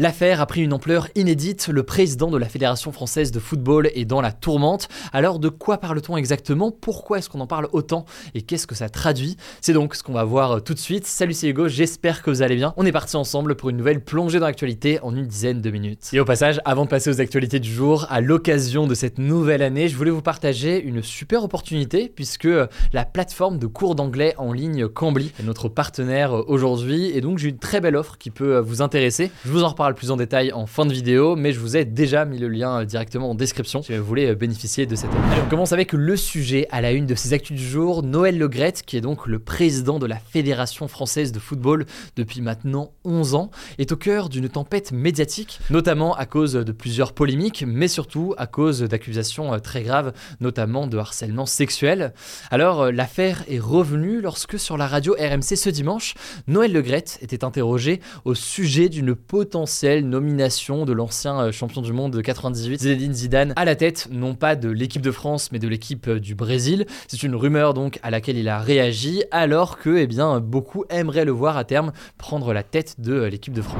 L'affaire a pris une ampleur inédite. Le président de la Fédération française de football est dans la tourmente. Alors de quoi parle-t-on exactement? Pourquoi est-ce qu'on en parle autant? Et qu'est-ce que ça traduit? C'est donc ce qu'on va voir tout de suite. Salut c'est Hugo, j'espère que vous allez bien. On est parti ensemble pour une nouvelle plongée dans l'actualité en une dizaine de minutes. Et au passage, avant de passer aux actualités du jour, à l'occasion de cette nouvelle année, je voulais vous partager une super opportunité puisque la plateforme de cours d'anglais en ligne Cambly est notre partenaire aujourd'hui et donc j'ai une très belle offre qui peut vous intéresser. Je vous en reparle plus en détail en fin de vidéo, mais je vous ai déjà mis le lien directement en description si vous voulez bénéficier de cette. Allez, on commence avec le sujet à la une de ces actus du jour. Noël Legrette, qui est donc le président de la Fédération française de football depuis maintenant 11 ans, est au cœur d'une tempête médiatique, notamment à cause de plusieurs polémiques, mais surtout à cause d'accusations très graves, notamment de harcèlement sexuel. Alors, l'affaire est revenue lorsque sur la radio RMC ce dimanche, Noël Legrette était interrogé au sujet d'une potentielle nomination de l'ancien euh, champion du monde de 98, Zinedine Zidane, à la tête non pas de l'équipe de France mais de l'équipe euh, du Brésil. C'est une rumeur donc à laquelle il a réagi alors que eh bien, beaucoup aimeraient le voir à terme prendre la tête de euh, l'équipe de France.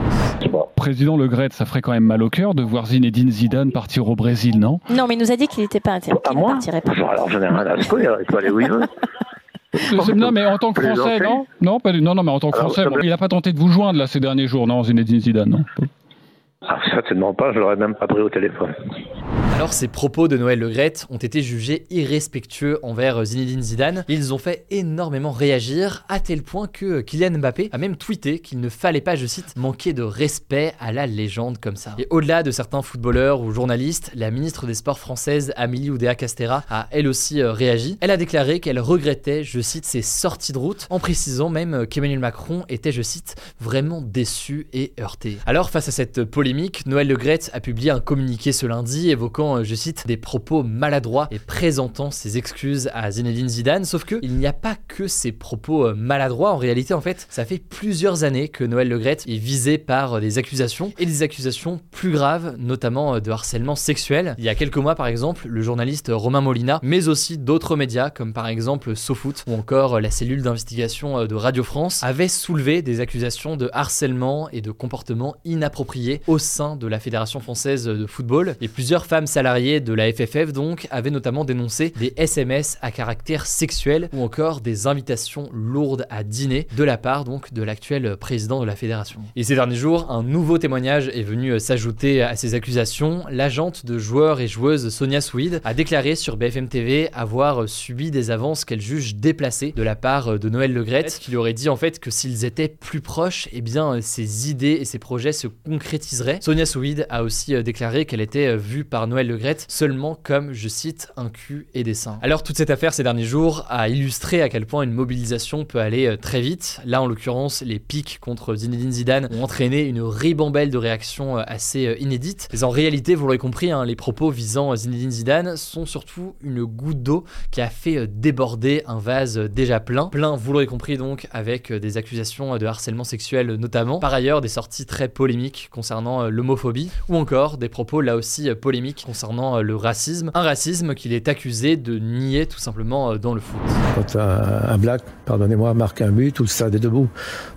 Président Le Gret, ça ferait quand même mal au cœur de voir Zinedine Zidane partir au Brésil, non? Non, mais il nous a dit qu'il n'était pas intéressé. À moi Alors j'en ai rien à secouer, il peut aller où il veut. Non, mais en tant que Français, non non, pas, non, non, mais en tant que Français, bon, il n'a pas tenté de vous joindre là ces derniers jours, non, Zinedine Zidane, non ah, certainement pas, je l'aurais même pas pris au téléphone. Alors ces propos de Noël Legrette ont été jugés irrespectueux envers Zinedine Zidane. Ils ont fait énormément réagir à tel point que Kylian Mbappé a même tweeté qu'il ne fallait pas, je cite, manquer de respect à la légende comme ça. Et au-delà de certains footballeurs ou journalistes, la ministre des Sports française Amélie Oudéa Castera a elle aussi euh, réagi. Elle a déclaré qu'elle regrettait, je cite, ses sorties de route, en précisant même qu'Emmanuel Macron était, je cite, vraiment déçu et heurté. Alors face à cette polémique, Noël Legrette a publié un communiqué ce lundi évoquant euh, je cite, des propos maladroits et présentant ses excuses à Zinedine Zidane. Sauf que il n'y a pas que ces propos euh, maladroits. En réalité, en fait, ça fait plusieurs années que Noël Legrette est visé par euh, des accusations et des accusations plus graves, notamment de harcèlement sexuel. Il y a quelques mois, par exemple, le journaliste Romain Molina, mais aussi d'autres médias comme par exemple SoFoot ou encore la cellule d'investigation de Radio France, avaient soulevé des accusations de harcèlement et de comportement inapproprié au sein de la Fédération française de football. Et plusieurs femmes salariés de la FFF donc avaient notamment dénoncé des SMS à caractère sexuel ou encore des invitations lourdes à dîner de la part donc de l'actuel président de la fédération. Et ces derniers jours, un nouveau témoignage est venu s'ajouter à ces accusations. L'agente de joueurs et joueuses Sonia Swede a déclaré sur BFM TV avoir subi des avances qu'elle juge déplacées de la part de Noël Legrette, qui lui aurait dit en fait que s'ils étaient plus proches, eh bien ses idées et ses projets se concrétiseraient. Sonia Swede a aussi déclaré qu'elle était vue par Noël Seulement comme, je cite, un cul et des seins. Alors toute cette affaire ces derniers jours a illustré à quel point une mobilisation peut aller euh, très vite. Là en l'occurrence, les pics contre Zinedine Zidane ont entraîné une ribambelle de réactions euh, assez euh, inédites. Mais en réalité, vous l'aurez compris, hein, les propos visant Zinedine Zidane sont surtout une goutte d'eau qui a fait déborder un vase déjà plein. Plein, vous l'aurez compris donc, avec des accusations de harcèlement sexuel notamment. Par ailleurs, des sorties très polémiques concernant l'homophobie ou encore des propos là aussi polémiques concernant concernant euh, le racisme. Un racisme qu'il est accusé de nier tout simplement euh, dans le foot. Quand un, black, pardonnez-moi, marque un but, tout le stade est debout.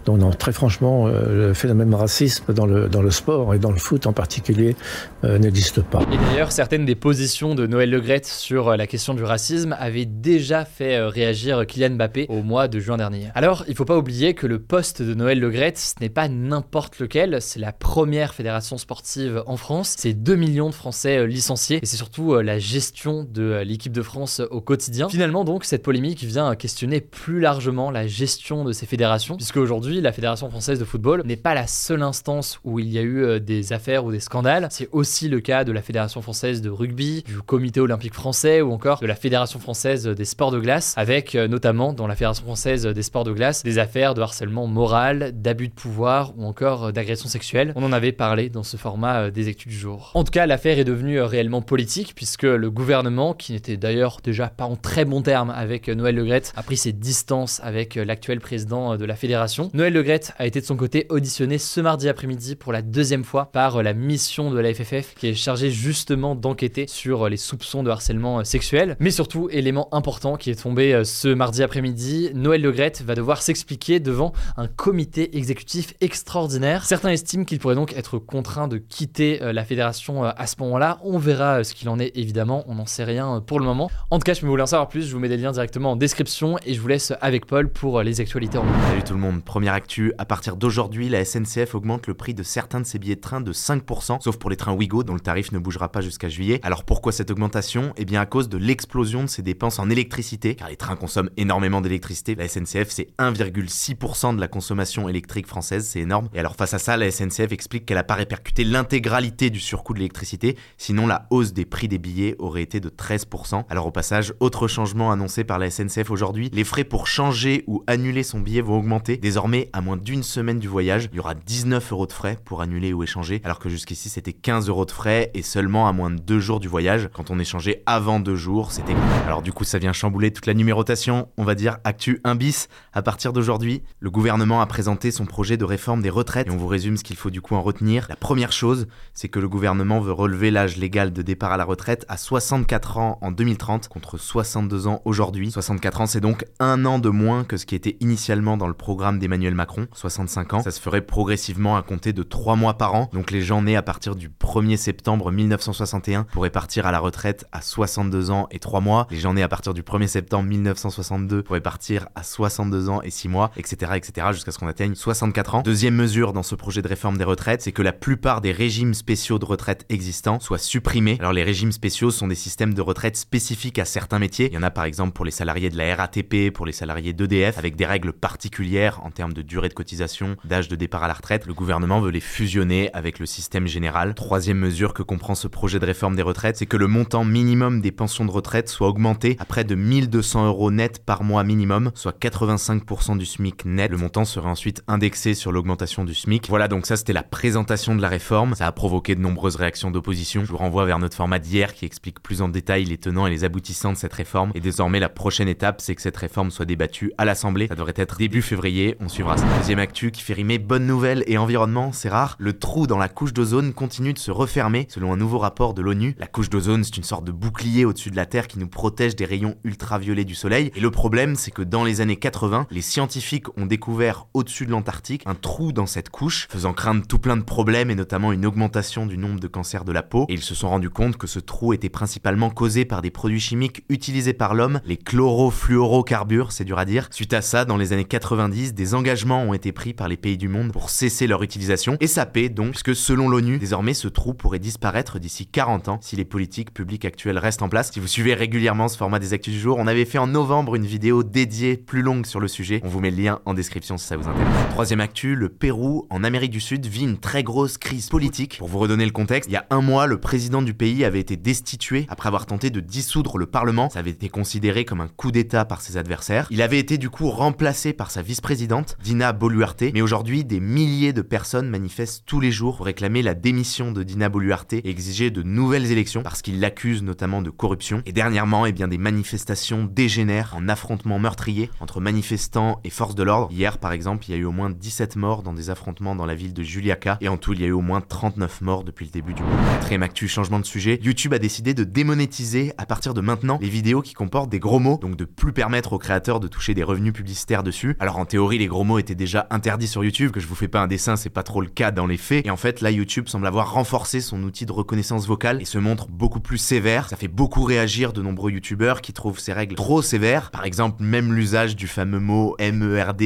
Donc non, très franchement, euh, le phénomène racisme dans le, dans le sport et dans le foot en particulier n'existe pas. Et d'ailleurs, certaines des positions de Noël Legrette sur la question du racisme avaient déjà fait réagir Kylian Mbappé au mois de juin dernier. Alors, il ne faut pas oublier que le poste de Noël Legrette, ce n'est pas n'importe lequel, c'est la première fédération sportive en France. C'est 2 millions de Français licenciés et c'est surtout la gestion de l'équipe de France au quotidien. Finalement donc cette polémique vient questionner plus largement la gestion de ces fédérations puisque aujourd'hui la Fédération française de football n'est pas la seule instance où il y a eu des affaires ou des scandales, c'est aussi le cas de la Fédération française de rugby, du Comité olympique français ou encore de la Fédération française des sports de glace avec notamment dans la Fédération française des sports de glace des affaires de harcèlement moral, d'abus de pouvoir ou encore d'agression sexuelle. On en avait parlé dans ce format des études du jour. En tout cas, l'affaire est devenue réellement politique puisque le gouvernement, qui n'était d'ailleurs déjà pas en très bon terme avec Noël Legrette, a pris ses distances avec l'actuel président de la fédération. Noël Legrette a été de son côté auditionné ce mardi après-midi pour la deuxième fois par la mission de la FFF qui est chargée justement d'enquêter sur les soupçons de harcèlement sexuel. Mais surtout, élément important qui est tombé ce mardi après-midi, Noël Legrette va devoir s'expliquer devant un comité exécutif extraordinaire. Certains estiment qu'il pourrait donc être contraint de quitter la fédération à ce moment-là. Verra ce qu'il en est évidemment, on n'en sait rien pour le moment. En tout cas, je me voulais en savoir plus, je vous mets des liens directement en description et je vous laisse avec Paul pour les actualités en Salut tout le monde, première actu, à partir d'aujourd'hui, la SNCF augmente le prix de certains de ses billets de train de 5%, sauf pour les trains Ouigo dont le tarif ne bougera pas jusqu'à juillet. Alors pourquoi cette augmentation? Eh bien à cause de l'explosion de ses dépenses en électricité, car les trains consomment énormément d'électricité. La SNCF c'est 1,6% de la consommation électrique française, c'est énorme. Et alors face à ça, la SNCF explique qu'elle n'a pas répercuté l'intégralité du surcoût de l'électricité, sinon la hausse des prix des billets aurait été de 13%. Alors au passage, autre changement annoncé par la SNCF aujourd'hui, les frais pour changer ou annuler son billet vont augmenter. Désormais, à moins d'une semaine du voyage, il y aura 19 euros de frais pour annuler ou échanger, alors que jusqu'ici c'était 15 euros de frais et seulement à moins de deux jours du voyage. Quand on échangeait avant deux jours, c'était Alors du coup, ça vient chambouler toute la numérotation. On va dire actu 1 bis. À partir d'aujourd'hui, le gouvernement a présenté son projet de réforme des retraites et on vous résume ce qu'il faut du coup en retenir. La première chose, c'est que le gouvernement veut relever l'âge légal de départ à la retraite à 64 ans en 2030 contre 62 ans aujourd'hui. 64 ans, c'est donc un an de moins que ce qui était initialement dans le programme d'Emmanuel Macron, 65 ans. Ça se ferait progressivement à compter de 3 mois par an. Donc les gens nés à partir du 1er septembre 1961 pourraient partir à la retraite à 62 ans et 3 mois. Les gens nés à partir du 1er septembre 1962 pourraient partir à 62 ans et 6 mois, etc., etc., jusqu'à ce qu'on atteigne 64 ans. Deuxième mesure dans ce projet de réforme des retraites, c'est que la plupart des régimes spéciaux de retraite existants soient supprimés. Alors les régimes spéciaux sont des systèmes de retraite spécifiques à certains métiers. Il y en a par exemple pour les salariés de la RATP, pour les salariés d'EDF, avec des règles particulières en termes de durée de cotisation, d'âge de départ à la retraite. Le gouvernement veut les fusionner avec le système général. Troisième mesure que comprend ce projet de réforme des retraites, c'est que le montant minimum des pensions de retraite soit augmenté à près de 1200 euros net par mois minimum, soit 85% du SMIC net. Le montant serait ensuite indexé sur l'augmentation du SMIC. Voilà, donc ça c'était la présentation de la réforme. Ça a provoqué de nombreuses réactions d'opposition. Je vous renvoie vers notre format d'hier qui explique plus en détail les tenants et les aboutissants de cette réforme. Et désormais, la prochaine étape, c'est que cette réforme soit débattue à l'Assemblée. Ça devrait être début février. On suivra ça. Deuxième actu qui fait rimer bonne nouvelle et environnement, c'est rare. Le trou dans la couche d'ozone continue de se refermer. Selon un nouveau rapport de l'ONU, la couche d'ozone, c'est une sorte de bouclier au-dessus de la Terre qui nous protège des rayons ultraviolets du Soleil. Et le problème, c'est que dans les années 80, les scientifiques ont découvert au-dessus de l'Antarctique un trou dans cette couche, faisant craindre tout plein de problèmes et notamment une augmentation du nombre de cancers de la peau. Et ils se sont rendus compte que ce trou était principalement causé par des produits chimiques utilisés par l'homme, les chlorofluorocarbures, c'est dur à dire. Suite à ça, dans les années 90, des engagements ont été pris par les pays du monde pour cesser leur utilisation. Et ça paie donc, puisque selon l'ONU, désormais ce trou pourrait disparaître d'ici 40 ans si les politiques publiques actuelles restent en place. Si vous suivez régulièrement ce format des actus du jour, on avait fait en novembre une vidéo dédiée plus longue sur le sujet. On vous met le lien en description si ça vous intéresse. Troisième actu, le Pérou, en Amérique du Sud, vit une très grosse crise politique. Pour vous redonner le contexte, il y a un mois, le président du pays avait été destitué après avoir tenté de dissoudre le Parlement. Ça avait été considéré comme un coup d'État par ses adversaires. Il avait été du coup remplacé par sa vice-présidente, Dina Boluarte. Mais aujourd'hui, des milliers de personnes manifestent tous les jours pour réclamer la démission de Dina Boluarte et exiger de nouvelles élections parce qu'ils l'accusent notamment de corruption. Et dernièrement, eh bien, des manifestations dégénèrent en affrontements meurtriers entre manifestants et forces de l'ordre. Hier, par exemple, il y a eu au moins 17 morts dans des affrontements dans la ville de Juliaca et en tout, il y a eu au moins 39 morts depuis le début du mois. Quatrième actu, de sujet. YouTube a décidé de démonétiser à partir de maintenant les vidéos qui comportent des gros mots, donc de plus permettre aux créateurs de toucher des revenus publicitaires dessus. Alors en théorie, les gros mots étaient déjà interdits sur YouTube, que je vous fais pas un dessin, c'est pas trop le cas dans les faits. Et en fait, là, YouTube semble avoir renforcé son outil de reconnaissance vocale et se montre beaucoup plus sévère. Ça fait beaucoup réagir de nombreux YouTubeurs qui trouvent ces règles trop sévères. Par exemple, même l'usage du fameux mot MERDE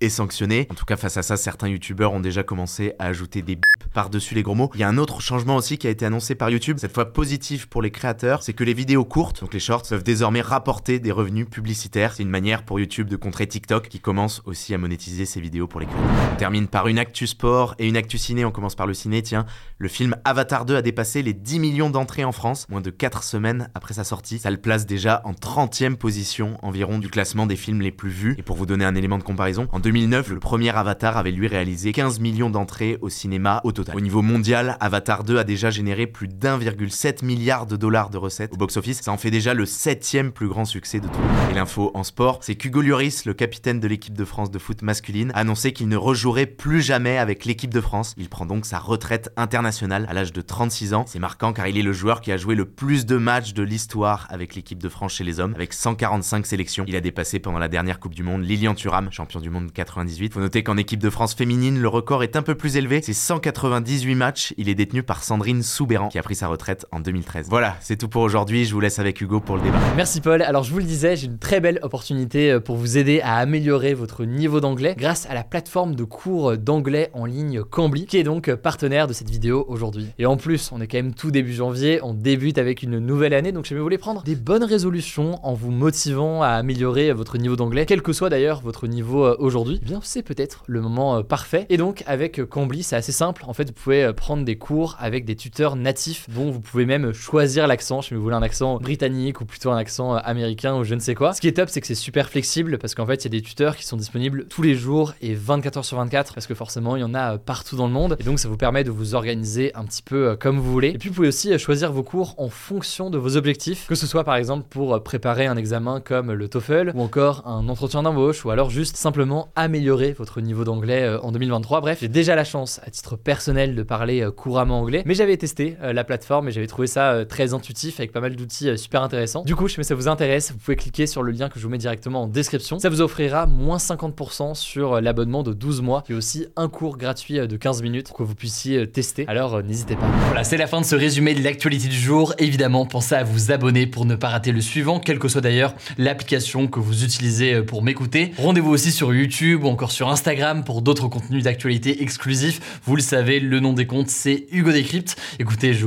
est sanctionné. En tout cas, face à ça, certains YouTubeurs ont déjà commencé à ajouter des bips par-dessus les gros mots. Il y a un autre changement aussi qui a été annoncé par YouTube, cette fois positive pour les créateurs, c'est que les vidéos courtes, donc les shorts, peuvent désormais rapporter des revenus publicitaires. C'est une manière pour YouTube de contrer TikTok qui commence aussi à monétiser ses vidéos pour les créateurs. On termine par une actu sport et une actu ciné. On commence par le ciné. Tiens, le film Avatar 2 a dépassé les 10 millions d'entrées en France, moins de 4 semaines après sa sortie. Ça le place déjà en 30e position environ du classement des films les plus vus. Et pour vous donner un élément de comparaison, en 2009, le premier Avatar avait lui réalisé 15 millions d'entrées au cinéma au total. Au niveau mondial, Avatar 2 a déjà généré plus d'1,7 milliard de dollars de recettes au box-office. Ça en fait déjà le septième plus grand succès de tout. Et l'info en sport, c'est qu'Hugo Lloris, le capitaine de l'équipe de France de foot masculine, a annoncé qu'il ne rejouerait plus jamais avec l'équipe de France. Il prend donc sa retraite internationale à l'âge de 36 ans. C'est marquant car il est le joueur qui a joué le plus de matchs de l'histoire avec l'équipe de France chez les hommes, avec 145 sélections. Il a dépassé pendant la dernière Coupe du Monde Lilian Thuram, champion du monde 98. Faut noter qu'en équipe de France féminine, le record est un peu plus élevé. C'est 198 matchs. Il est détenu par Sandrine Soubéran, qui a pris sa retraite en 2013. Voilà, c'est tout pour aujourd'hui. Je vous laisse avec Hugo pour le débat. Merci Paul. Alors je vous le disais, j'ai une très belle opportunité euh, pour vous aider à améliorer votre niveau d'anglais grâce à la plateforme de cours d'anglais en ligne Cambly, qui est donc partenaire de cette vidéo aujourd'hui. Et en plus, on est quand même tout début janvier, on débute avec une nouvelle année, donc je vais vous voulez prendre des bonnes résolutions en vous motivant à améliorer votre niveau d'anglais, quel que soit d'ailleurs votre niveau euh, aujourd'hui, eh bien c'est peut-être le moment euh, parfait. Et donc avec Cambly, c'est assez simple. En fait, vous pouvez prendre des cours avec des tuteurs natifs dont vous pouvez même choisir l'accent, si vous voulez un accent britannique ou plutôt un accent américain ou je ne sais quoi. Ce qui est top, c'est que c'est super flexible parce qu'en fait, il y a des tuteurs qui sont disponibles tous les jours et 24 heures sur 24 parce que forcément, il y en a partout dans le monde et donc ça vous permet de vous organiser un petit peu euh, comme vous voulez. Et puis vous pouvez aussi euh, choisir vos cours en fonction de vos objectifs, que ce soit par exemple pour euh, préparer un examen comme le TOEFL ou encore un entretien d'embauche ou alors juste simplement améliorer votre niveau d'anglais en 2023. Bref, j'ai déjà la chance à titre personnel de parler couramment anglais, mais j'avais testé la plateforme et j'avais trouvé ça très intuitif avec pas mal d'outils super intéressants. Du coup, que ça vous intéresse, vous pouvez cliquer sur le lien que je vous mets directement en description. Ça vous offrira moins 50% sur l'abonnement de 12 mois et aussi un cours gratuit de 15 minutes pour que vous puissiez tester. Alors n'hésitez pas. Voilà, c'est la fin de ce résumé de l'actualité du jour. Évidemment, pensez à vous abonner pour ne pas rater le suivant, quelle que soit d'ailleurs l'application que vous utilisez pour m'écouter. Rendez-vous aussi sur YouTube ou encore sur Instagram pour d'autres contenus d'actualité exclusifs. Vous le savez, le nom des comptes c'est Hugo Décrypte. Écoutez, je